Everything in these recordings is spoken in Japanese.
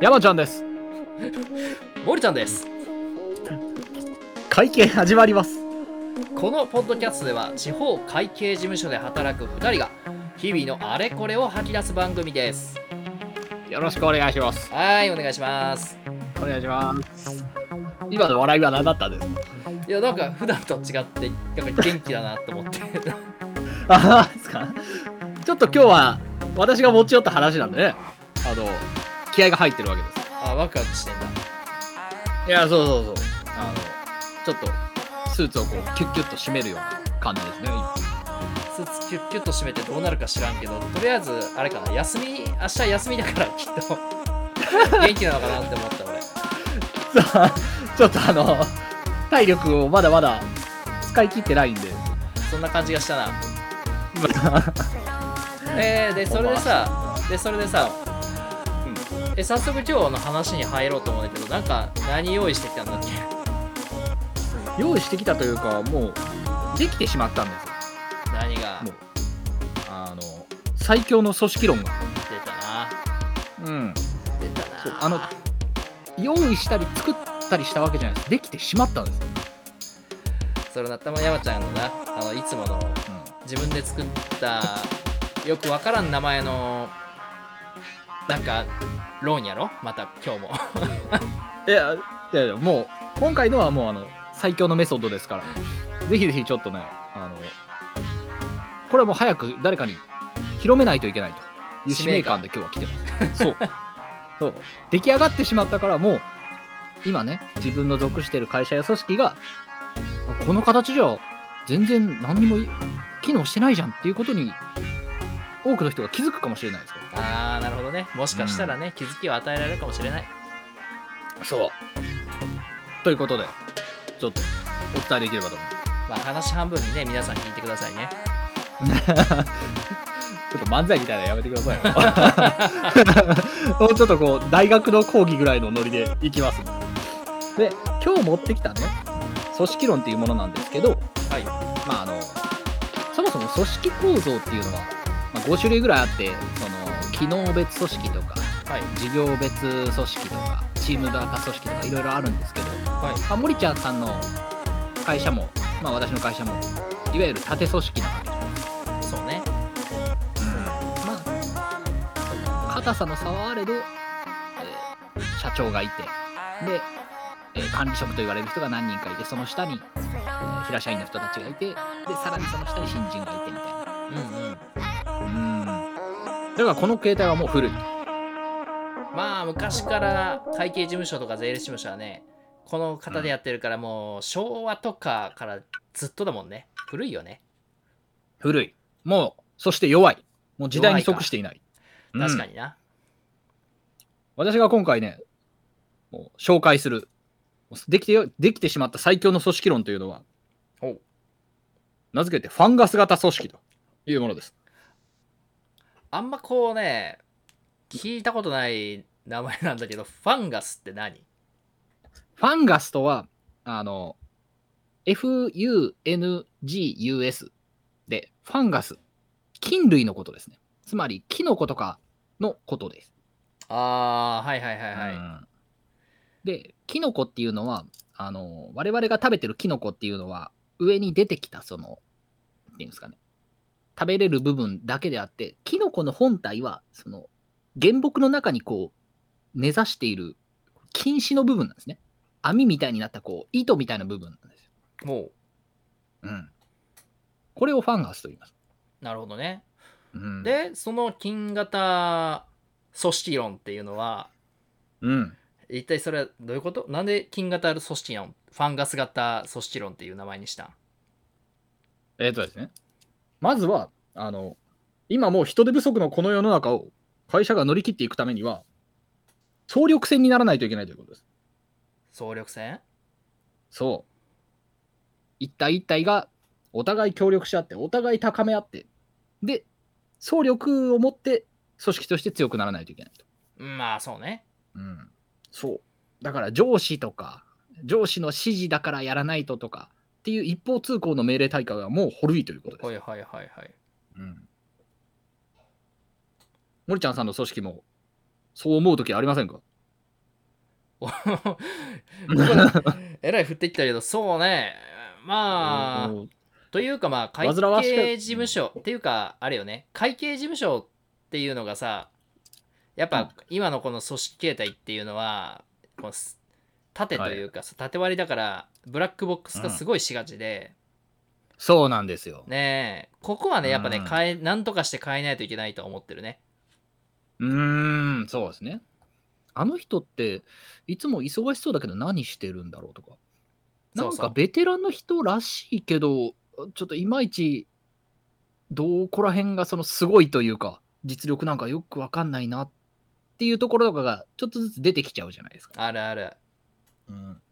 山ちゃんです。森ちゃんです会見始まります。このポッドキャストでは地方会計事務所で働く2人が日々のあれこれを吐き出す番組ですよろしくお願いします。はいお願いしますお願いします。今の笑いは何だったんですか？いやなんか普段と違ってやっぱり元気だなと思って。あですか。ちょっと今日は私が持ち寄った話なんでね、あの、気合が入ってるわけです。あワクワクしてんだ。いや、そうそうそう。あの、ちょっと、スーツをこう、キュッキュッと締めるような感じですね、今。スーツキュッキュッと締めてどうなるか知らんけどとりあえずあれかな。休み明日休みだから きっと。元気なのかなって思った俺。さあ、ちょっとあの、体力をまだまだ使い切ってないんで。そんな感じがしたな えー、でそれでさでそれでさ、え早速今日の話に入ろうと思うんだけどなんか何用意してきたんだっけ？用意してきたというか、もう、できてしまったんですよ。何が？もう、あの、最強の組織論が。出たなうん。出たなあの用意したり作ったりしたわけじゃないです。できてしまったんですよ。それなたま山ちゃんのなあのいつもの自分で作ったよくわからん名前のなんか論やろ？また今日も いや、いやいや、もう、今回のはもう、あの、最強のメソッドですから、ぜひぜひちょっとね、あの、これはもう早く誰かに広めないといけないという使命感で今日は来てます。そう。そう。出来上がってしまったから、もう、今ね、自分の属している会社や組織が、あこの形じゃ、全然何にもい機能してないじゃんっていうことに、多くの人が気づくかもしれないですから。ああなるほどねもしかしたらね、気づきを与えられるかもしれないそう。ということで、ちょっとお伝えできればと思います。まあ話半分にね皆さん聞いてくださいね ちょっと漫才みたいなのやめてくださいよ。もうちょっとこう、大学の講義ぐらいのノリでいきます。で、今日持ってきたね、組織論っていうものなんですけど、はい。まああの、そもそも組織構造っていうのは、まあ、5種類ぐらいあって、その、機能別組織とか、はい。事業別組織とか、チーム型組織とかいろいろあるんですけど、はい。まあ、森ちゃんさんの会社も、まあ私の会社も、いわゆる縦組織なわけ。ですそうねまあ、硬さの差はあれど、えー社長がいて、で、えー管理職と言われる人が何人かいて、その下に、えー平社員の人たちがいて、で、さらにその下に新人がいてみたいな。うんうんうん。だからこの形態はもう古い。まあ昔から会計事務所とか税理士事務所はねこの方でやってるからもう昭和とかからずっとだもんね古いよね古い。もう、そして弱い。もう時代に即していない。に。確かにな、私が今回ね、もう紹介する、できてよできてしまった最強の組織論というのは、名付けてファンガス型組織というものです。あんまこうね聞いたことない名前なんだけどファンガスって何？ファンガスとは、あの、FUNGUS で、ファンガス、菌類のことですね。つまり、キノコとかのことです。ああはいはいはいはい、うんで、キノコっていうのは、あの、我々が食べてるキノコっていうのは、上に出てきた、その、っていうんですかね、食べれる部分だけであって、キノコの本体は、その、原木の中にこう、根ざしている菌糸の部分なんですね。網みたいになった、こう、糸みたいな部分なんですよ。もうん。これをファンガスと言います。うなるほどねうん、でその金型組織論っていうのはうん。一体それはどういうこと？なんで金型組織論ファンガス型組織論っていう名前にしたん？えっ、とですね。まずは、あの、今もう人手不足のこの世の中を会社が乗り切っていくためには、総力戦にならないといけないということです。総力戦？そう。一体一体がお互い協力し合って、お互い高め合って、で、総力を持って組織として強くならないといけないと。まあそうねうん。そう。だから上司とか、上司の指示だからやらないととか、っていう一方通行の命令大会はもう古いということです。はいはいはいはい。うん、森ちゃんさんの組織もそう思う時ありませんか？おえらい降ってきたけど、そうね。まあ、うんというかまあ、会計事務所っていうか、あれよね、会計事務所っていうのがさ、やっうんぱ今のこの組織形態っていうのは、こ縦というかさ、縦割りだから、ブラックボックス化すごいしがちで、そうなんですよ。ねえ、ここはね、やっぱね、うん変え、なんとかして変えないといけないと思ってるね。うーん、そうですね。あの人って、いつも忙しそうだけど何してるんだろうとか。なんかベテランの人らしいけど、ちょっといまいち、どこら辺がそのすごいというか、実力なんかよくわかんないなっていうところとかがちょっとずつ出てきちゃうじゃないですか。あるある。うん、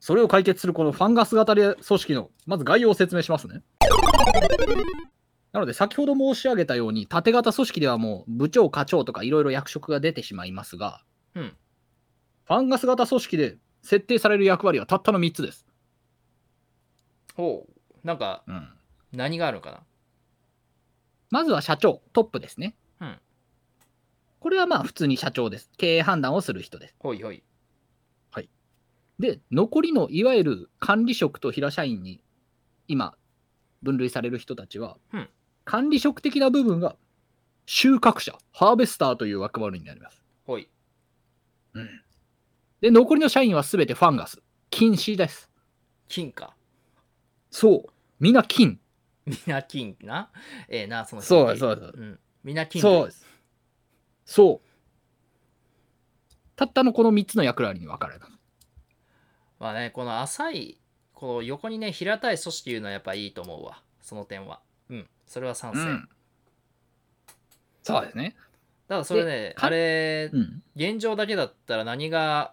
それを解決するこのファンガス型で組織の、まず概要を説明しますね。なので、先ほど申し上げたように、縦型組織ではもう部長、課長とかいろいろ役職が出てしまいますが、うん。ファンガス型組織で設定される役割はたったの3つです。ほう。なんか、うん、何があるのかな？まずは社長、トップですね。うんこれはまあ普通に社長です。経営判断をする人です。ほいほい。で、残りのいわゆる管理職と平社員に今分類される人たちは、うん管理職的な部分が収穫者、ハーベスターという役割になります。ほい。で、残りの社員はすべてファンガス、禁止です。金か。そう、みんな金。みな金な？ええな、そのそうそうです。うん。みな金そうです。そう。たったのこの3つの役割に分かれた。まあね、この浅い、こう横にね、平たい組織いうのはやっぱいいと思うわ。その点は。うん。それは賛成。うんそうですね。ただそれね、かあれ、うん。現状だけだったら何が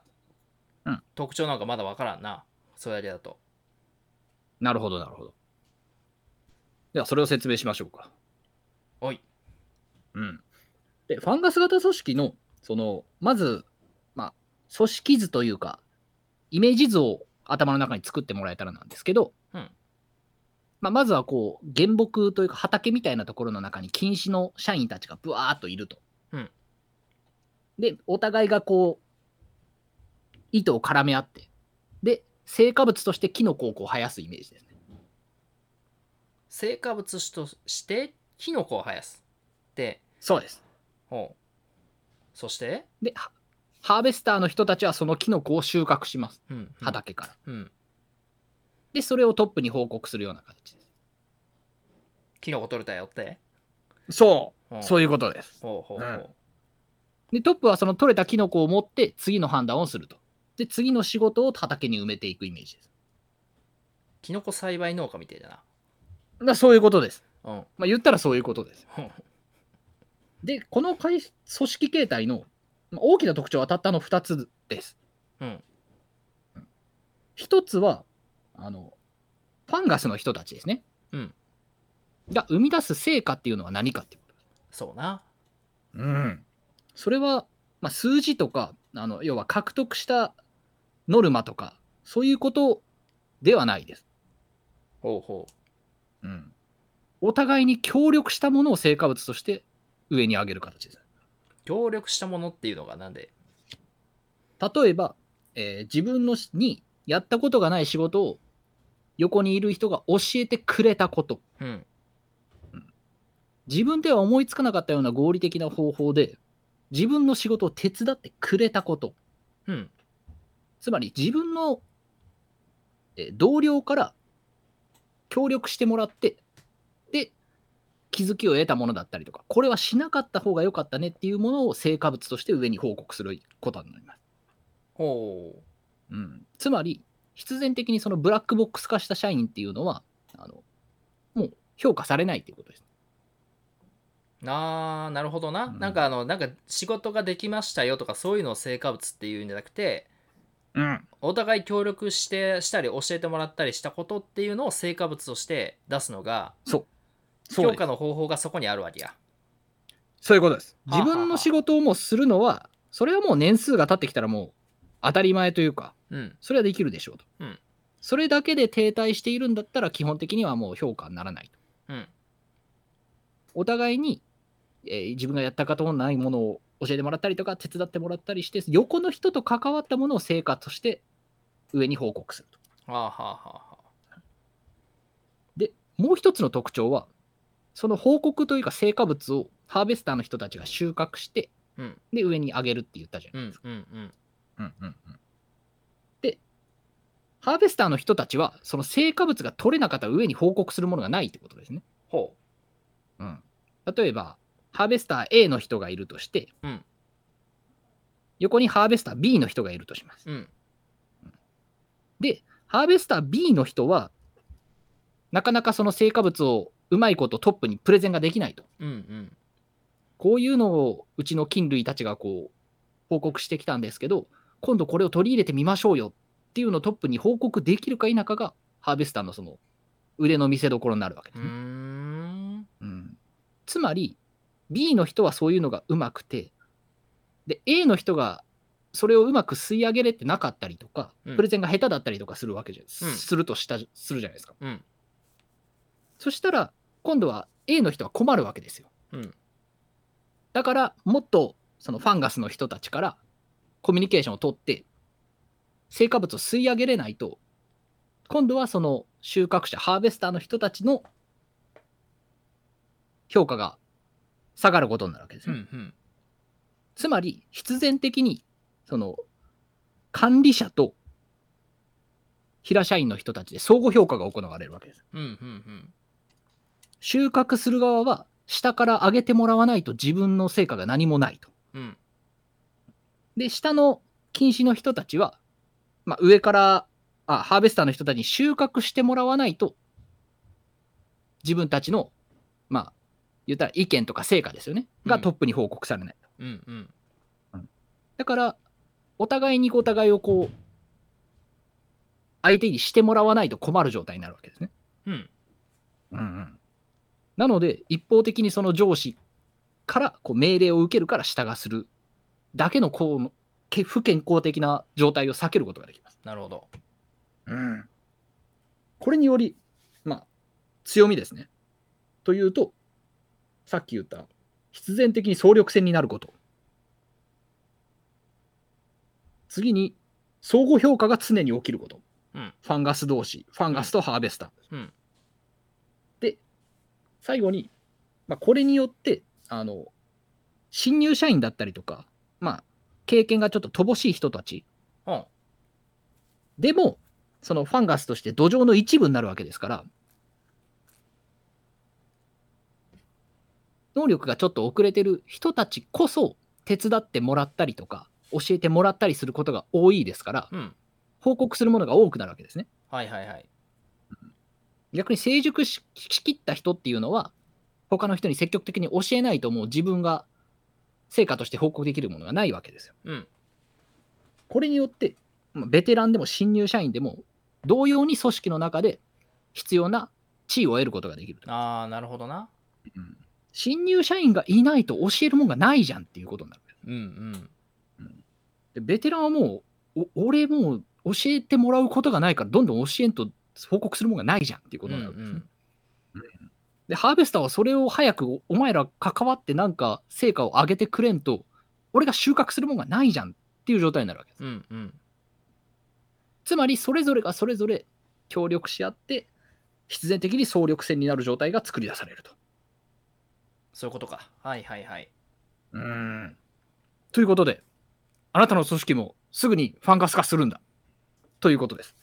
うん特徴なのかまだわからんな。それだけだと。なるほど、なるほど。では、それを説明しましょうか。おい。うん。で、ファンガス型組織の、その、まず、まあ、組織図というか、イメージ図を頭の中に作ってもらえたらなんですけど、うんまあ、まずはこう、原木というか畑みたいなところの中に禁止の社員たちがブワーっといると。うんで、お互いがこう、糸を絡め合って、で、成果物としてキノコをこう生やすイメージですね。成果物としてキノコを生やす。で、そうです。ほう。そして、で、ハハーベスターの人たちはそのキノコを収穫します。うん。うん畑から。うん。で、それをトップに報告するような形です。キノコ取れたよって？そうう。んそういうことです。ほうほうほう。うんで、トップはその取れたキノコを持って次の判断をすると。で、次の仕事を畑に埋めていくイメージです。キノコ栽培農家みたいだだからそういうことです。な。うん。まあ、言ったらそういうことです。ほうで、この会組織形態のまあ大きな特徴はたったの2つです。うん。1つは、あの、ファンガスの人たちですね。うん。が生み出す成果っていうのは何かってこと。そうな。うん、それは、まあ、数字とかあの要は獲得したノルマとかそういうことではないです、ほうほう。うん。お互いに協力したものを成果物として上に上げる形です。協力したものっていうのがなんで？例えば、えー自分のしにやったことがない仕事を横にいる人が教えてくれたことうん。自分では思いつかなかったような合理的な方法で自分の仕事を手伝ってくれたことうん。つまり自分のえー同僚から協力してもらって、で、気づきを得たものだったりとか、これはしなかった方が良かったねっていうものを成果物として上に報告することになります。ほうん、つまり、必然的にそのブラックボックス化した社員っていうのは、あのもう評価されないっていうことです。う。あーなるほどな。うんなんかあの、なんか仕事ができましたよとかそういうのを成果物っていうんじゃなくて、うん、お互い協力してしたり教えてもらったりしたことっていうのを成果物として出すのがそう。評価の方法がそこにあるわけや。そういうことです。自分の仕事をもうするのは、それはもう年数が経ってきたらもう当たり前というか、うん。それはできるでしょうと。うんそれだけで停滞しているんだったら基本的にはもう評価にならないと。うんお互いに、えー自分がやったことのないものを教えてもらったりとか手伝ってもらったりして横の人と関わったものを成果として上に報告すると。はあはあはあはあでもう一つの特徴はその報告というか成果物をハーベスターの人たちが収穫して、うん。で上に上げるって言ったじゃうないですか。んうんうん。うんうんうん。でハーベスターの人たちはその成果物が取れなかった上に報告するものがないってことですね。ほう。ん、例えばハーベスター A の人がいるとして、うん。横にハーベスター B の人がいるとします。ううん。で、ハーベスター B の人は、なかなかその成果物をうまいことトップにプレゼンができないと。うんうん。こういうのをうちの菌類たちがこう報告してきたんですけど、今度これを取り入れてみましょうよっていうのをトップに報告できるか否かが、ハーベスターのその腕の見せ所になるわけですね。ん。うん。つまり B の人はそういうのがうまくてで A の人がそれをうまく吸い上げれてなかったりとか、うん。プレゼンが下手だったりとかするわけじゃ、うん。するとしたするじゃないですか。うん。そしたら今度は A の人は困るわけですよ。うん。だからもっとそのファンガスの人たちからコミュニケーションを取って成果物を吸い上げれないと今度はその収穫者ハーベスターの人たちの評価が下がることになるわけですね、うんうん。つまり必然的にその管理者と平社員の人たちで相互評価が行われるわけです。うんうん収穫する側は下から上げてもらわないと自分の成果が何もないと。うん。うんで、下の禁止の人たちは、まあ、上からあ、ハーベスターの人たちに収穫してもらわないと、自分たちの、まあ、言ったら意見とか成果ですよね、がうん。トップに報告されない。うんうん。だから、お互いにお互いをこう、相手にしてもらわないと困る状態になるわけですね。うん。うんうん、なので、一方的にその上司からこう命令を受けるから従するだけのこうけ不健康的な状態を避けることができます。なるほどうん、これにより、まあ、強みですね。というと、さっき言った必然的に総力戦になること。次に、相互評価が常に起きること。うんファンガス同士、ファンガスとハーベスター。うんで、最後に、まあ、これによって、あの、新入社員だったりとか、まあ、経験がちょっと乏しい人たち。うん。でも、そのファンガスとして土壌の一部になるわけですから、能力がちょっと遅れてる人たちこそ手伝ってもらったりとか、教えてもらったりすることが多いですから、うん。報告するものが多くなるわけですね。はいはいはい逆に成熟ししきった人っていうのは、他の人に積極的に教えないともう自分が成果として報告できるものがないわけですよ。うんこれによって、まあベテランでも新入社員でも、同様に組織の中で必要な地位を得ることができると。ああなるほどなうん新入社員がいないと教えるもんがないじゃんっていうことになる。うんうんでベテランはもう、お俺もう教えてもらうことがないから、どんどん教えんと報告するもんがないじゃんっていうことになるわけですね。で、ハーベスターはそれを早くおお前ら関わってなんか成果を上げてくれんと、俺が収穫するもんがないじゃんっていう状態になるわけです。うんうんつまり、それぞれがそれぞれ協力し合って、必然的に総力戦になる状態が作り出されると。そういうことかはいはいはいうん。ということで、あなたの組織もすぐにファンガス化するんだ。ということです。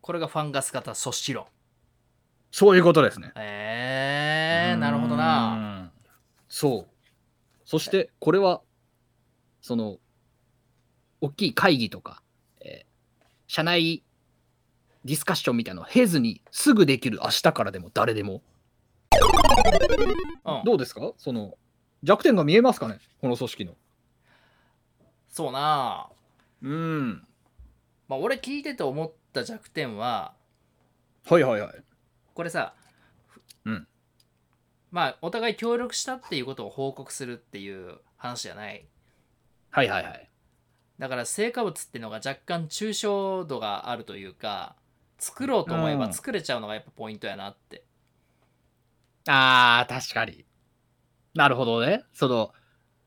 これがファンガス型組織論そういうことですね。えー、なるほどなうん。そう。そして、これは、その、大きい会議とか、えー社内ディスカッションみたいなのを経ずにすぐできる明日からでも誰でも。うんどうですか？その、弱点が見えますかね？この組織の。そうなうん。まあ俺聞いてて思った弱点ははいはいはい。これさ、うんまあお互い協力したっていうことを報告するっていう話じゃないはいはいはい。だから成果物っていうのが若干抽象度があるというか作ろうと思えば作れちゃうのがやっぱポイントやなって、あー、確かに。なるほどね。その、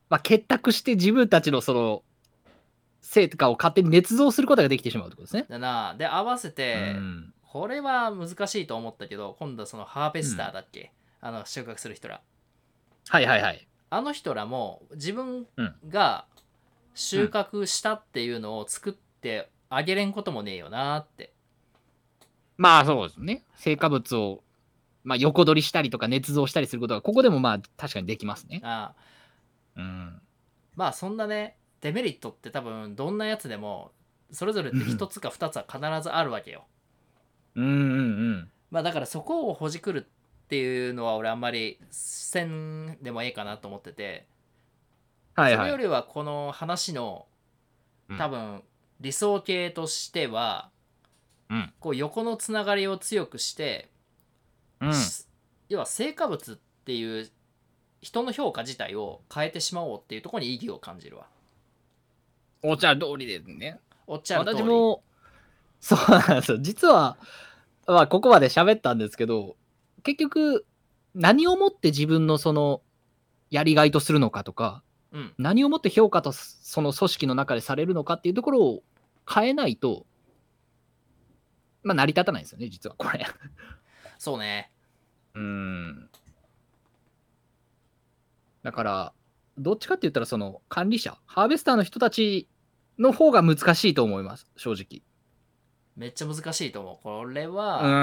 まあ、結託して自分たちのその、成果を勝手に捏造することができてしまうってことですね。だなで合わせて、うんこれは難しいと思ったけど今度はそのハーベスターだっけ、あの収穫する人らはいはいはい。あの人らも自分うんが収穫したっていうのを作ってあげれんこともねえよなってまあそうですね。成果物を、まあ、横取りしたりとか捏造したりすることが、ここでもまあ確かにできますね。ああうん。まあそんなねデメリットって多分どんなやつでもそれぞれって一つか二つは必ずあるわけようんうんうん。まあだからそこをほじくるっていうのは俺あんまりせんでもええかなと思ってて、はいはい。それよりはこの話のうん多分理想形としては、うんこう横のつながりを強くして、うん。し要は成果物っていう人の評価自体を変えてしまおうっていうところに意義を感じるわ。おっしゃる通りですね。おっちゃる通り私も、そうなんですよ。実は、まあ、ここまで喋ったんですけど、結局、何をもって自分のその、やりがいとするのかとか、うん何をもって評価とその組織の中でされるのかっていうところを変えないと、まあ、成り立たないんですよね、実はこれ。そうねうーん。だから、どっちかって言ったら、その管理者、ハーベスターの人たちの方が難しいと思います、正直。めっちゃ難しいと思うこれうは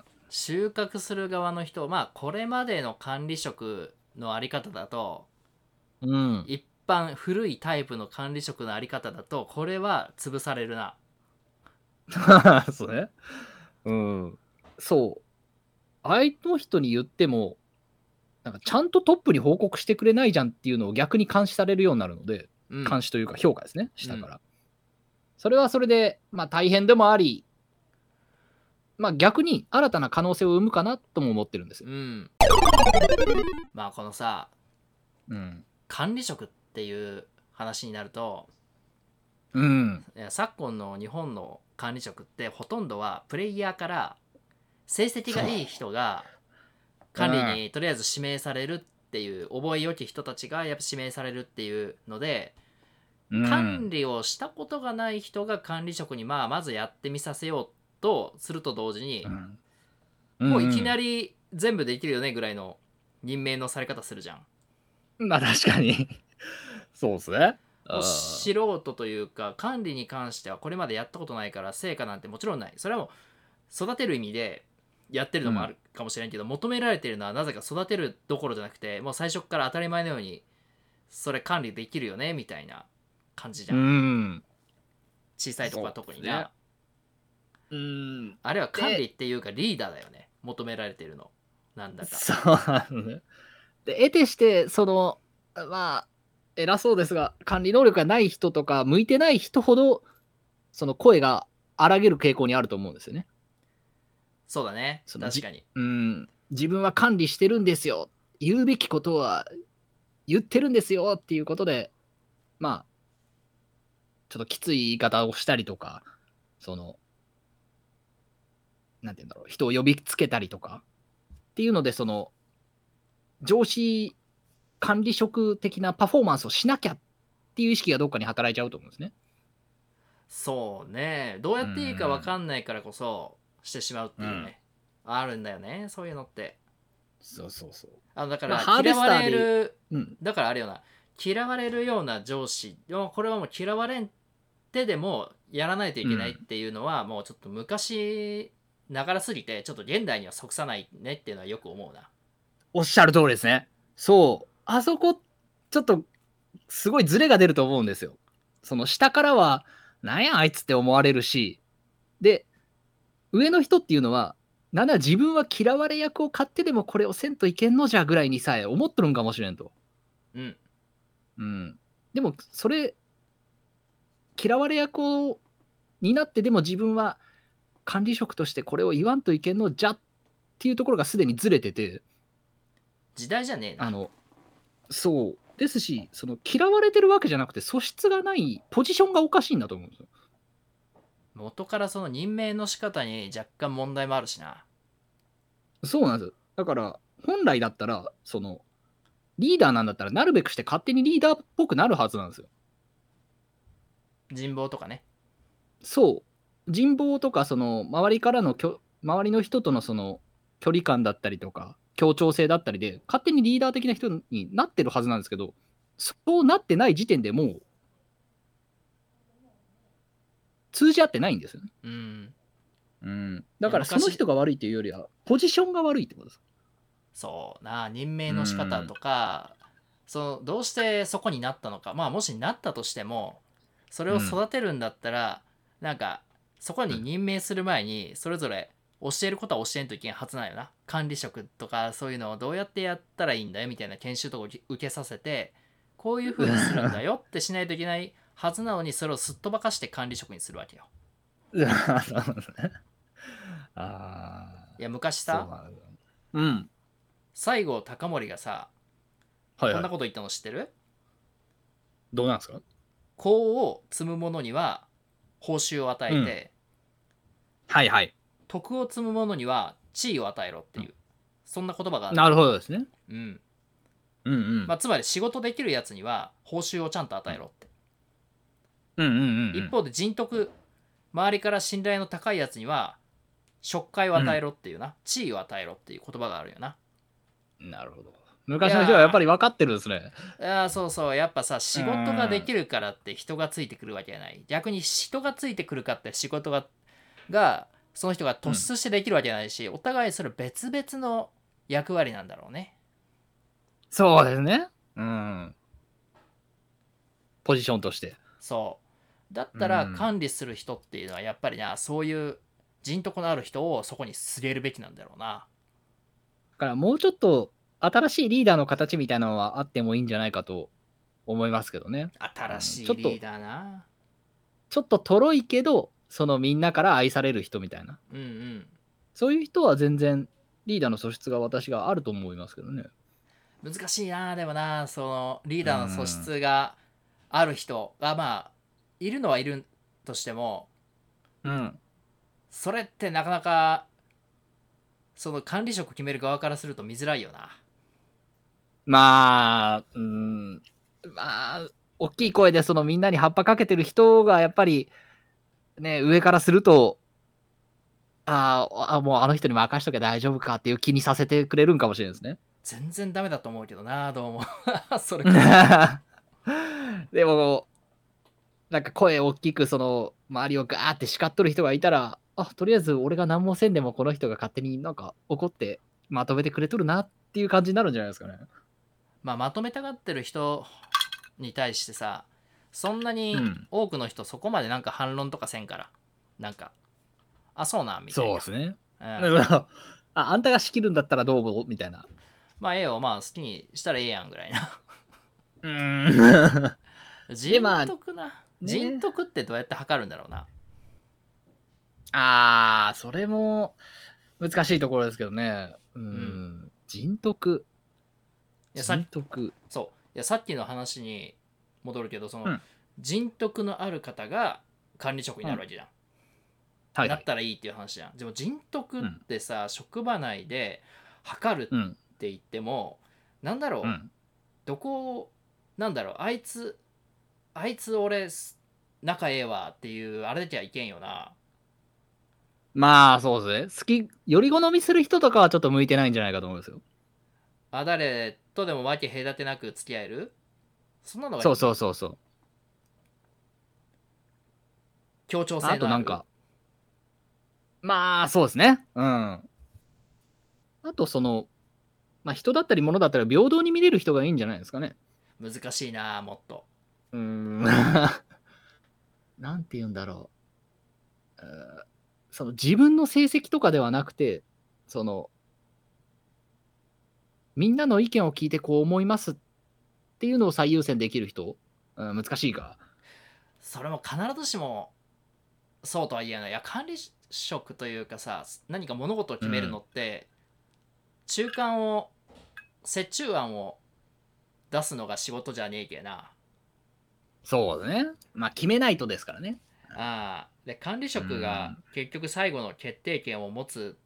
ん。収穫する側の人まあこれまでの管理職のあり方だとうん。一般古いタイプの管理職のあり方だとこれは潰されるな そうね。うん。そう。相の人に言っても、なんかちゃんとトップに報告してくれないじゃんっていうのを逆に監視されるようになるので、うん監視というか評価ですね、下から。それはそれで、まあ大変でもあり、まあ逆に新たな可能性を生むかなとも思ってるんですよ。うんまあこのさうん。管理職っていう話になるとうん。いや昨今の日本の管理職ってほとんどはプレイヤーから成績がいい人が管理にとりあえず指名されるっていう覚え良き人たちがやっぱ指名されるっていうのでうん管理をしたことがない人が管理職にまあまずやってみさせようとすると同時にうんもういきなり。り全部できるよねぐらいの任命のされ方するじゃん。まあ確かに。そうですね。素人というか管理に関してはこれまでやったことないから成果なんてもちろんないそれはもう育てる意味でやってるのもあるかもしれんけど、求められてるのはなぜか育てるどころじゃなくてもう最初から当たり前のようにそれ管理できるよねみたいな感じじゃ、うんん。小さいとこは特にな、うん。あれは管理っていうかリーダーだよね求められてるのなんだかそうね。で、得てして、その、まあ、偉そうですが、管理能力がない人とか、向いてない人ほど、その声が荒げる傾向にあると思うんですよね。そうだね確かにうん。自分は管理してるんですよ。言うべきことは言ってるんですよっていうことで、まあ、ちょっときつい言い方をしたりとか、その、なんて言うんだろう、人を呼びつけたりとか、っていうので、その、上司管理職的なパフォーマンスをしなきゃっていう意識がどっかに働いちゃうと思うんですね。そうねどうやっていいか分かんないからこそしてしまうっていうね、あるんだよねそういうのってそうそうそう。あのだから嫌われるうん。だからあれよな嫌われるような上司よこれはもう嫌われんってでもやらないといけないっていうのはもうちょっと昔ながらすぎてちょっと現代には即さないねっていうのはよく思うなおっしゃる通りですね。そう。あそこ、ちょっと、すごいズレが出ると思うんですよ。その下からは、なんやあいつって思われるし、で、上の人っていうのは、なんなら自分は嫌われ役を買ってでもこれをせんといけんのじゃぐらいにさえ思っとるんかもしれんと。うんうん。でも、それ、嫌われ役をになってでも自分は管理職としてこれを言わんといけんのじゃっていうところがすでにずれてて、時代じゃねえなあの、そう。ですし、その嫌われてるわけじゃなくて、素質がない、ポジションがおかしいんだと思うんですよ。元からその任命の仕方に若干問題もあるしなそうなんですよ。だから、本来だったら、その、リーダーなんだったら、なるべくして勝手にリーダーっぽくなるはずなんですよ。人望とかねそう。人望とか、その、周りからのきょ、周りの人とのその、距離感だったりとか、協調性だったりで、勝手にリーダー的な人になってるはずなんですけど、そうなってない時点でもう、通じ合ってないんですよね。うんうん。だから、その人が悪いというよりは、ポジションが悪いってことです。そうな任命の仕方とか、そのどうしてそこになったのかまあもしなったとしてもそれを育てるんだったら、なんかそこに任命する前にそれぞれ教えることは教えんといけんはずなんよな管理職とかそういうのをどうやってやったらいいんだよみたいな研修とか受け受けさせてこういう風にするんだよってしないといけないはずなのにそれをすっ飛ばかして管理職にするわけよ。ああ。いや昔さうん。西郷隆盛がさはい、はい。こんなこと言ったの知ってる？どうなんですか？功を積む者には報酬を与えて、はいはい。徳を積む者には地位を与えろっていう、そんな言葉がある、なるほどですね。うんうんうん。まあ、つまり仕事できるやつには報酬をちゃんと与えろって、うんうんうんうん。一方で人徳周りから信頼の高いやつには職会を与えろっていうな、地位を与えろっていう言葉があるよななるほど。昔の人はやっぱり分かってるんですね。あーそうそうやっぱさ仕事ができるからって人がついてくるわけじゃない逆に人がついてくるかって仕事ががその人が突出してできるわけじゃないし、お互いそれ別々の役割なんだろうねそうですね。うん。ポジションとして。そうだったらうん管理する人っていうのはやっぱりなそういう人徳のある人をそこに据えるべきなんだろうなだからもうちょっと新しいリーダーの形みたいなのはあってもいいんじゃないかと思いますけどね。新しいちょっとリーダーなちょっととろいけど、そのみんなから愛される人みたいな。うんうんそういう人は全然リーダーの素質が私があると思いますけどね。難しいなでもなそのリーダーの素質がある人がまあいるのはいるとしてもうん。それってなかなかその管理職決める側からすると見づらいよなまあ、うん、まあ、大きい声でそのみんなに葉っぱかけてる人がやっぱり、ね、上からすると、あーあ、もうあの人に任しとけば大丈夫かっていう気にさせてくれるんかもしれないですね。全然ダメだと思うけどなどうも それでも、なんか声大きくその周りをガーって叱っとる人がいたら、あ、とりあえず俺が何もせんでもこの人が勝手になんか怒ってまとめてくれとるなっていう感じになるんじゃないですかね。まあまとめたがってる人に対してさそんなにうん多くの人そこまでなんか反論とかせんからなんかあそうなんみたいなすね。うんああんたが仕切るんだったらどうもみたいな。まあええよまあ好きにしたらええやんぐらいなうーん。人まあ徳な、ね人徳ってどうやって測るんだろうなああ、それも難しいところですけどね。うん。ん人徳。いやさ人徳。そういやさっきの話に戻るけどその、うん人徳のある方が管理職になるわけじゃん、はい、なはい。ったらいいっていう話じゃんでも人徳ってさ、職場内で測るうん。って言っても、なんだろう、うん。どこをなんだろうあいつあいつ俺す仲ええわっていうあれじゃいけんよなまあ、そうですね。好き、より好みする人とかはちょっと向いてないんじゃないかと思うんですよ。あ誰とでもわけ隔てなく付き合える？そんなのがいいそうそうそうそう。協調性のあるあとなんか、まあ、そうですね。うん。あと、その、まあ、人だったり物だったり平等に見れる人がいいんじゃないですかね。難しいなもっとうーん。なんて言うんだろう。うーその自分の成績とかではなくて、その、みんなの意見を聞いてこう思いますっていうのを最優先できる人、うん、難しいか？それも必ずしもそうとは言えないいや管理職というかさ何か物事を決めるのって、中間を折衷案を出すのが仕事じゃねえけなそうだね。まあ、決めないとですからね。ああで管理職が結局最後の決定権を持つ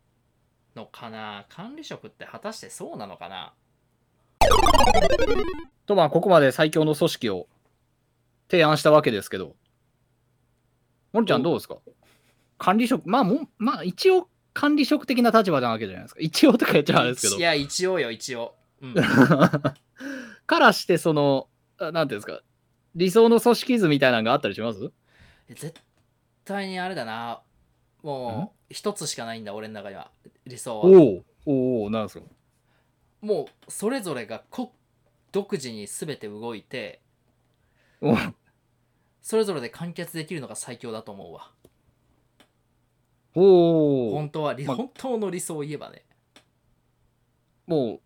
のかな？管理職って果たしてそうなのかな？と、まあ、ここまで最強の組織を提案したわけですけど、森ちゃんどうですか？管理職、まあもう、まあ一応管理職的な立場なわけじゃないですか。一応とか言っちゃうんですけど。い。や一応よ一応、うん、からして、その、あなんていうんですか、理想の組織図みたいなのがあったりします？絶対にあれだなもう一つしかないんだ俺の中には。理想は。おおおおなんですか？もうそれぞれが個独自に全て動いておそれぞれで完結できるのが最強だと思うわ。おお本当は理、まあ。本当の理想を言えばね。もう、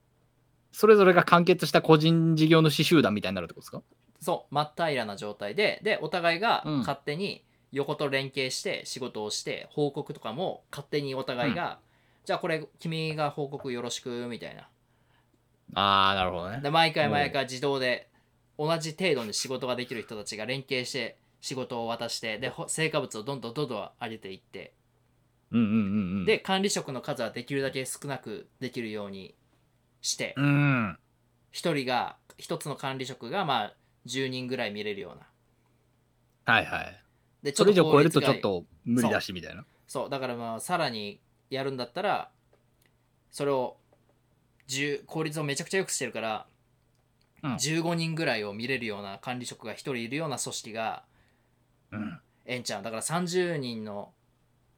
それぞれが完結した個人事業主集団みたいになるってことですか？そう真っ平らな状態ででお互いがうん。勝手に横と連携して仕事をして報告とかも勝手にお互いが、じゃあこれ君が報告よろしくみたいなああ、なるほどね。で毎回毎回自動で同じ程度に仕事ができる人たちが連携して仕事を渡してでほ成果物をどんどんどんどん上げていってうんうんうんうん。で、管理職の数はできるだけ少なくできるようにしてうん。一人が一つの管理職がまあ10人ぐらい見れるようなはいはい。でそれ以上超えるとちょっと無理だしみたいな。そうだからまあさらにやるんだったらそれを10効率をめちゃくちゃ良くしてるから、うん15人ぐらいを見れるような管理職が1人いるような組織がうん。ええんちゃんだから30人の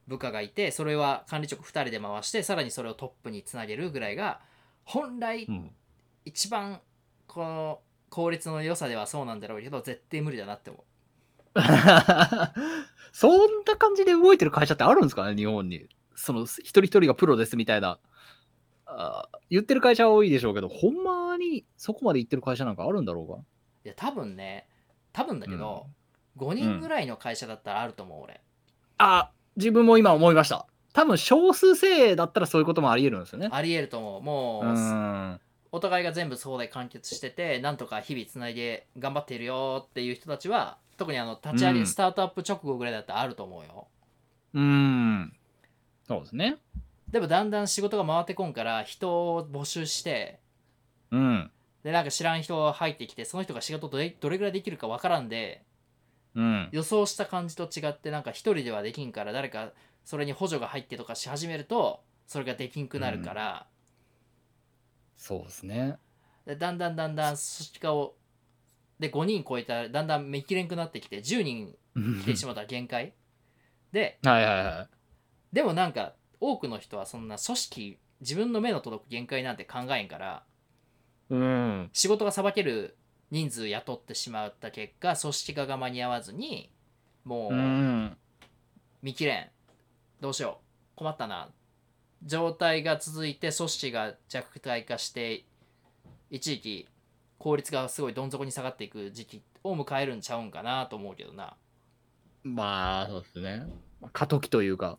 部下がいてそれは管理職2人で回してさらにそれをトップにつなげるぐらいが本来うん。一番この効率の良さではそうなんだろうけど絶対無理だなって思う そんな感じで動いてる会社ってあるんですかね、日本に。その一人一人がプロですみたいな。あー言ってる会社は多いでしょうけど、ほんまにそこまで言ってる会社なんかあるんだろうか？いや多分ね多分だけど、5人ぐらいの会社だったらあると思う俺あ、自分も今思いました。多分少数精鋭だったらそういうこともあり得るんですよね。ありえると思うもうう、ん。お互いが全部そうで完結しててなんとか日々つないで頑張っているよっていう人たちは特にあの立ち上げ、うんスタートアップ直後ぐらいだったらあると思うようん。そうですね。でもだんだん仕事が回ってこんから人を募集してうん。でなんか知らん人が入ってきてその人が仕事どれどれぐらいできるかわからんでうん。予想した感じと違ってなんか一人ではできんから誰かそれに補助が入ってとかし始めるとそれができんくなるから、そうですね。でだんだんだんだん組織化をで5人超えたらだんだん見切れんくなってきて10人来てしまったら限界ではいはいはい。でもなんか多くの人はそんな組織自分の目の届く限界なんて考えんからうん。仕事がさばける人数雇ってしまった結果組織化が間に合わずにもう。うん見切れんどうしよう困ったな状態が続いて組織が弱体化して一時期効率がすごいどん底に下がっていく時期を迎えるんちゃうんかなと思うけどなまあ、そうですね。過渡期というか。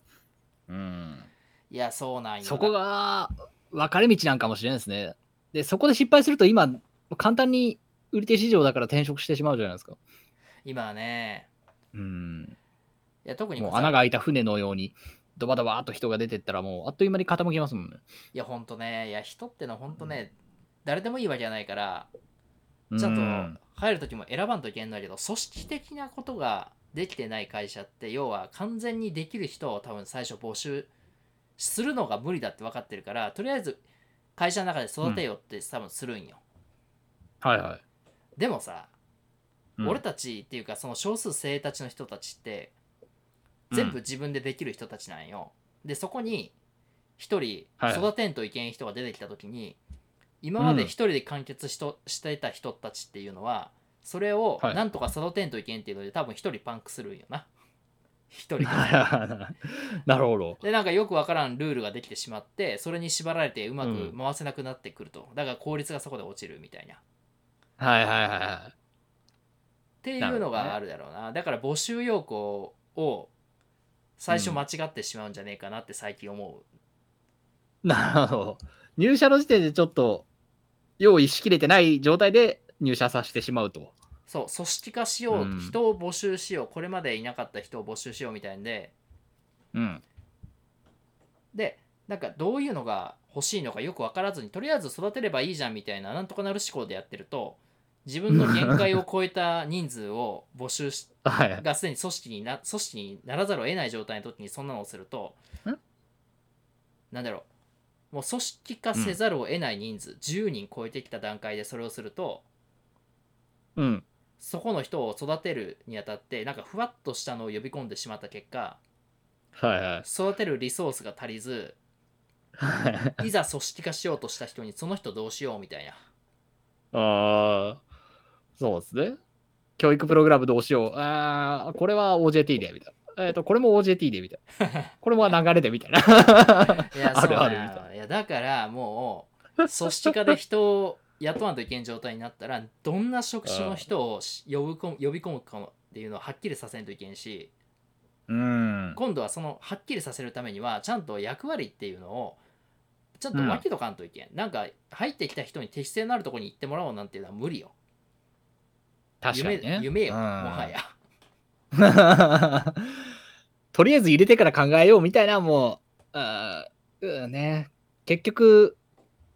うん。いやそうなんよそこが分かれ道なんかもしれないですね。で、そこで失敗すると今、簡単に売り手市場だから転職してしまうじゃないですか。今はねうん。いや特にもう穴が開いた船のように、ドバドバーっと人が出てったら、もうあっという間に傾きますもんね。いやほんとねいや人ってのはほんとね誰でもいいわけじゃないからうちゃんと入る時も選ばんといけんのだけど組織的なことができてない会社って要は完全にできる人を多分最初募集するのが無理だって分かってるからとりあえず会社の中で育てようって多分するんよ、はいはい。でもさ、うん俺たちっていうかその少数精鋭たちの人たちって全部自分でできる人たちなんよ、でそこに一人はい。育てんといけん人が出てきた時に、今まで一人で完結しとしてた人たちっていうのはそれをはい。なんとか育てんといけんっていうので多分一人パンクするんよな。一人が なるほど。でなんかよくわからんルールができてしまってそれに縛られてうまく回せなくなってくると、だから効率がそこで落ちるみたいな。はいはいはいはい。っていうのがあるだろうな。だから募集要項を最初間違ってしまうんじゃねえかなって最近思う、なるほど。入社の時点でちょっと用意しきれてない状態で入社させてしまうと。そう組織化しよう、うん人を募集しようこれまでいなかった人を募集しようみたいんでうん。でなんかどういうのが欲しいのかよく分からずにとりあえず育てればいいじゃんみたいななんとかなる思考でやってると自分の限界を超えた人数を募集し はい。がすでに組織にな組織にならざるを得ない状態の時にそんなのをするとんなんだろうもう組織化せざるを得ない人数、10人超えてきた段階でそれをするとうん。そこの人を育てるにあたってなんかふわっとしたのを呼び込んでしまった結果はいはい。育てるリソースが足りずいざ組織化しようとした人にその人どうしようみたいなああ、そうですね。教育プログラムどうしよう。ああ、これは OJT で、みたいな。えっ、と、これも OJT で、みたいな。これも流れで、みたいな。いやあるあるそういいやだからもう組織化で人を雇わんといけん状態になったらどんな職種の人をし呼び込む呼び込むかっていうのをはっきりさせんといけんしうん。今度はそのはっきりさせるためにはちゃんと役割っていうのをちゃんと分けとかんといけん、なんか入ってきた人に適性のあるところに行ってもらおうなんていうのは無理よ確かにね。夢夢よ、うんもはや とりあえず入れてから考えようみたいな、もう、あーうんね。結局、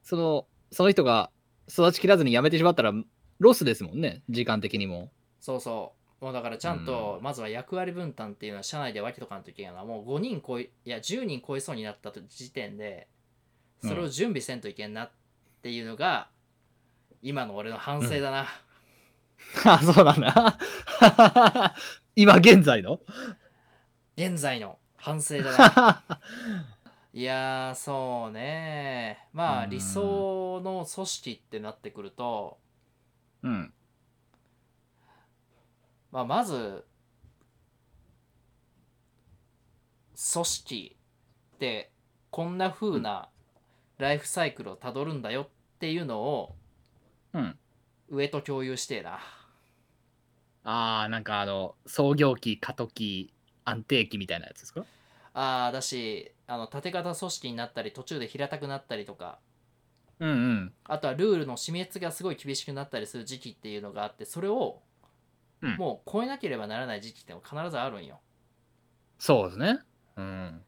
その、その人が育ちきらずに辞めてしまったら、ロスですもんね。時間的にも。そうそうもうだからちゃんとまずは役割分担っていうのは社内で分けとかんといけないのはもう5人超えいや10人超えそうになった時点でそれを準備せんといけんなっていうのが今の俺の反省だな、あ、そうなんだ。今現在の？現在の。反省だない。やーそうね。まあうん。理想の組織ってなってくると、うん。まあ、まず組織ってこんな風なライフサイクルをたどるんだよっていうのをうん。上と共有してえなああ、なんかあの、創業期、過渡期、安定期みたいなやつですか？あーだしあの縦型組織になったり途中で平たくなったりとかうんうん。あとはルールの締滅がすごい厳しくなったりする時期っていうのがあってそれをうんもう超えなければならない時期ってのが必ずあるんよそうですね。うん。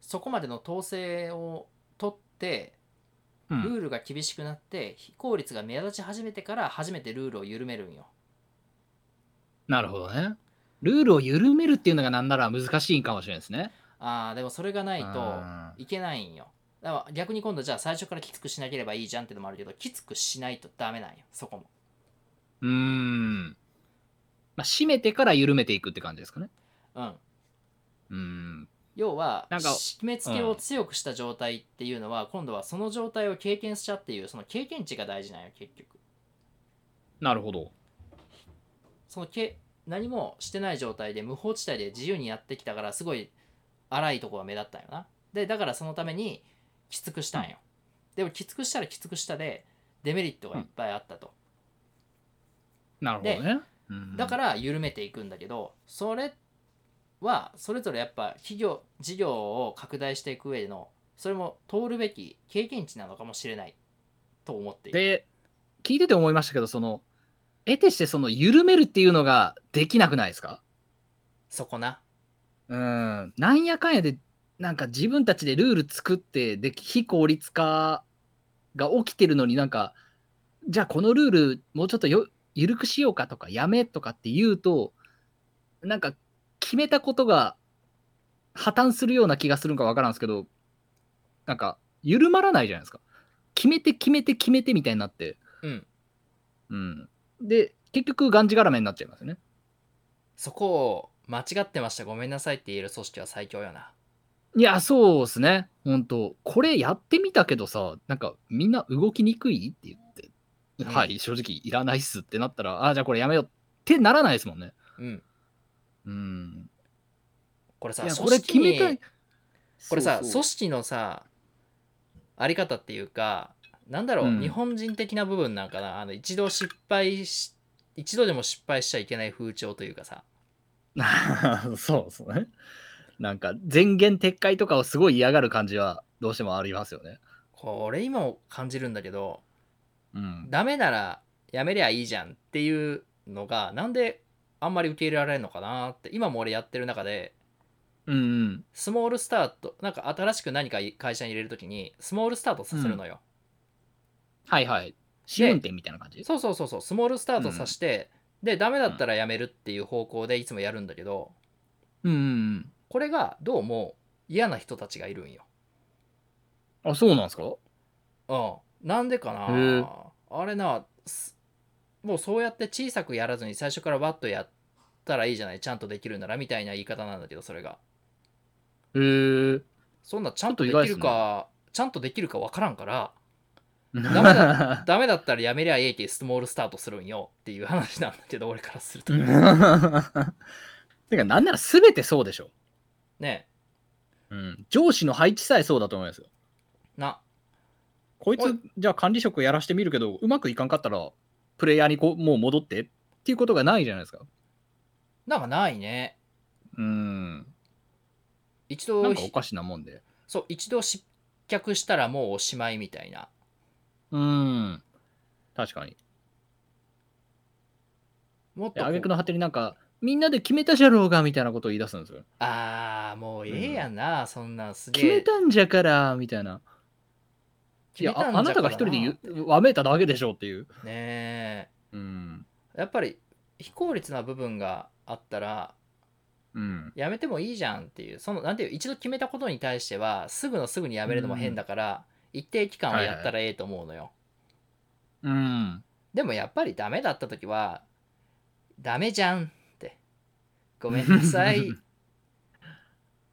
そこまでの統制を取ってうんルールが厳しくなって非効率が目立ち始めてから初めてルールを緩めるんよなるほどね。ルールを緩めるっていうのがなんなら難しいんかもしれないですね。あーでもそれがないとあいけないんよだから逆に今度じゃあ最初からきつくしなければいいじゃんってのもあるけどきつくしないとダメなんよそこもうーん。まあ、締めてから緩めていくって感じですかね。うんうーん。要はなんか締め付けを強くした状態っていうのは、今度はその状態を経験しちゃっていうその経験値が大事なんよ結局なるほど。そのけ何もしてない状態で無法地帯で自由にやってきたからすごい荒いとこが目立ったんよな。でだからそのためにきつくしたんよ、でもきつくしたらきつくしたでデメリットがいっぱいあったと、なるほどね。うん。だから緩めていくんだけどそれはそれぞれやっぱ企業事業を拡大していく上でのそれも通るべき経験値なのかもしれないと思っている。で、聞いてて思いましたけど、その、得てしてその緩めるっていうのができなくないですか？そこなうん。なんやかんやで、なんか自分たちでルール作って、で、非効率化が起きてるのになんか、じゃあこのルールもうちょっとよ緩くしようかとか、やめとかって言うと、なんか決めたことが破綻するような気がするんかわからんですけど、なんか緩まらないじゃないですか。決めて決めて決めてみたいになって。うんうん。で、結局がんじがらめになっちゃいますよね。そこを間違ってましたごめんなさいって言える組織は最強よないや、そうですね。本当これやってみたけどさ、なんかみんな動きにくいって言って、うんはい、正直いらないっすってなったら、あじゃあこれやめようってならないですもんね。うんうん。これさこれ決めたい。これさ組織のさあり方っていうかなんだろう、うん日本人的な部分なんかなあの一度失敗し一度でも失敗しちゃいけない風潮というかさ そうですね。なんか前言撤回とかをすごい嫌がる感じはどうしてもありますよね。これ今も感じるんだけどうん。ダメならやめりゃいいじゃんっていうのがなんであんまり受け入れられるのかなって今も俺やってる中でうんうんスモールスタートなんか新しく何か会社に入れるときにスモールスタートさせるのよ、はいはい。試運転みたいな感じ？そうそうそうそう。スモールスタートさせて、でダメだったらやめるっていう方向でいつもやるんだけどうんうんうん。これがどうも嫌な人たちがいるんよ。あそうなんですか？うん。なんでかな？あれなすもうそうやって小さくやらずに最初からバッとやったらいいじゃない？ちゃんとできるならみたいな言い方なんだけどそれが。へえ。そんなちゃんとできるか、ちゃんとできるかわからんからダダメだダメだったらやめりゃええけスモールスタートするんよっていう話なんだけど俺からすると てかなんなら全てそうでしょ、ねうん、上司の配置さえそうだと思いますよ。な。こいつじゃあ管理職やらしてみるけどうまくいかんかったらプレイヤーにこうもう戻ってっていうことがないじゃないですか。なんかないね。うん。一度なんかおかしなもんで。そう一度失脚したらもうおしまいみたいなうん。確かに。もっとこう。で挙句の果てになんかみんなで決めたじゃろうがみたいなことを言い出すんですよ。ああもうええやんな、そんなんすげ決めえたんじゃからみたいな。いやああなたが一人でわめいただけでしょうっていう。ねうん。えやっぱり非効率な部分があったらうん。やめてもいいじゃんっていう。そのなんていう一度決めたことに対してはすぐのすぐにやめるのも変だから、一定期間はやったらええと思うのよ、うん。でもやっぱりダメだった時はダメじゃんって。ごめんなさい。っ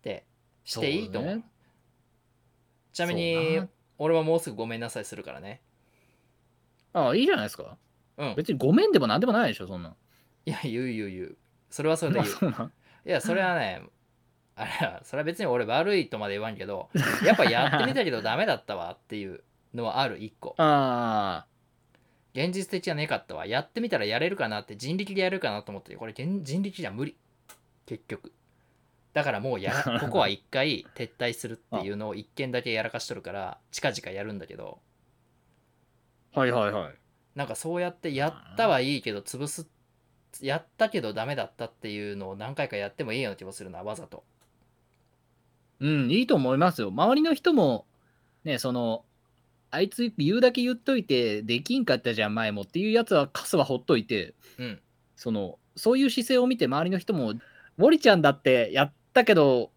てしていいと思う。そうね。ちなみに俺はもうすぐごめんなさいするからね。ああいいじゃないですか。うん。別にごめんでもなんでもないでしょそんな。んいや言う言う言う。それはそれであ言う。そうなんいやそれはねあれはそれは別に俺悪いとまで言わんけどやっぱやってみたけどダメだったわっていうのはある一個。あ現実的じゃねえかったわ。やってみたらやれるかなって人力でやれるかなと思ってこれ現人力じゃ無理。結局。だからもうやら ここは一回撤退するっていうのを一件だけやらかしとるから近々やるんだけど。あはいはいはい。なんかそうやってやったはいいけど潰すやったけどダメだったっていうのを何回かやってもいいような気もするなわざとうんいいと思いますよ周りの人もねそのあいつ言うだけ言っといてできんかったじゃん前もっていうやつはカスはほっといてうんそのそういう姿勢を見て周りの人も「森ちゃんだってやったけど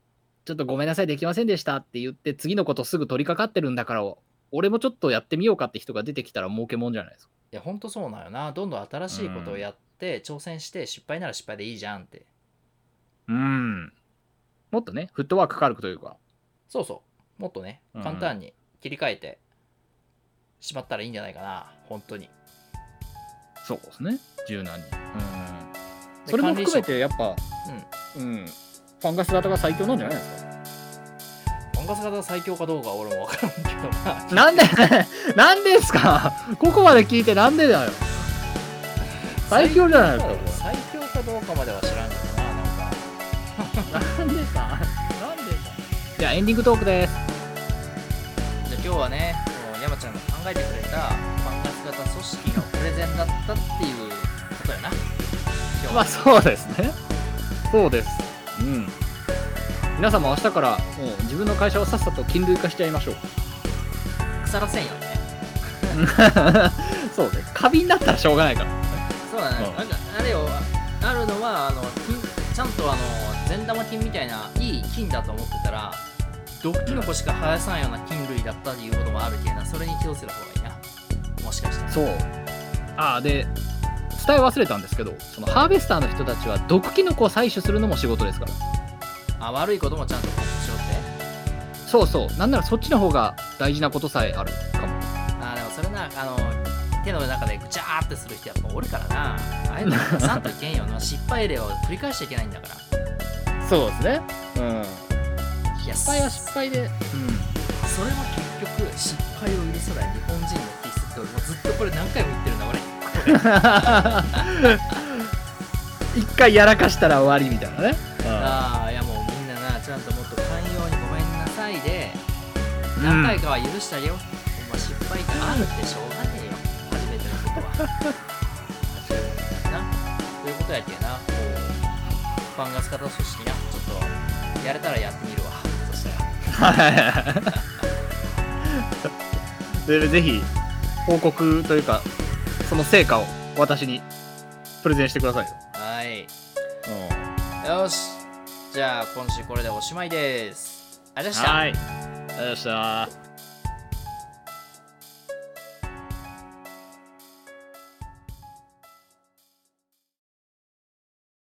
ちょっとごめんなさいできませんでした」って言って次のことすぐ取り掛かってるんだから俺もちょっとやってみようかって人が出てきたら儲けもんじゃないですか。いやほんとそうなんよなどんどん新しいことをやって挑戦して失敗なら失敗でいいじゃんってうん。もっとねフットワーク軽くというか。そうそう。もっとねうん簡単に切り替えてしまったらいいんじゃないかな。本当に。そうですね。柔軟に。うん。でそれも含めてやっぱ、うん、ファンガス型が最強なんじゃないですか？音楽型最強かどうかは俺も分からんけどな。なんでなんでですか？ここまで聞いてなんでだよ。最強じゃないですか最強かどうかまでは知なんでか？なんでか？じゃあエンディングトークです。じゃあ今日はねもう山ちゃんが考えてくれたファンガス型組織のプレゼンだったっていうことやなまあそうですね。そうです。うん。皆さんも明日からもう自分の会社をさっさと金類化しちゃいましょう。腐らせんよね そうね。過敏だったらしょうがないから。そうだね、うんなんかあれよあるのはあの金ちゃんとあの善玉菌みたいないい菌だと思ってたら毒キノコしか生やさんような菌類だったということもあるけどなそれに気をつけた方がいいなもしかしてそう。ああ、で、伝え忘れたんですけど、そのハーベスターの人たちは毒キノコを採取するのも仕事ですから。あ悪いこともちゃんとしろって？そうそう。なんならそっちの方が大事なことさえあるかも。あでもそれなあの手の中でぐちゃーってする人やっぱおるからなああいうのさんといけんよな失敗例を繰り返しちゃいけないんだからそうですね。うん。失敗は失敗で。うん。それは結局失敗を許さない日本人の気質って俺もうずっとこれ何回も言ってるんだ俺 一回やらかしたら終わりみたいなね。ああいやもうみんななちゃんともっと寛容にごめんなさいでうん何回かは許してあげよう、お前失敗があるってしょうがねえよ初めてのことは そうやけなこうファンガス型組織なやれたらやってみるわ。そしたら。でぜひ報告というかその成果を私にプレゼンしてくださいよ。はい。よし。じゃあ今週これでおしまいです。ありがとうございました。はい。ありがとうございました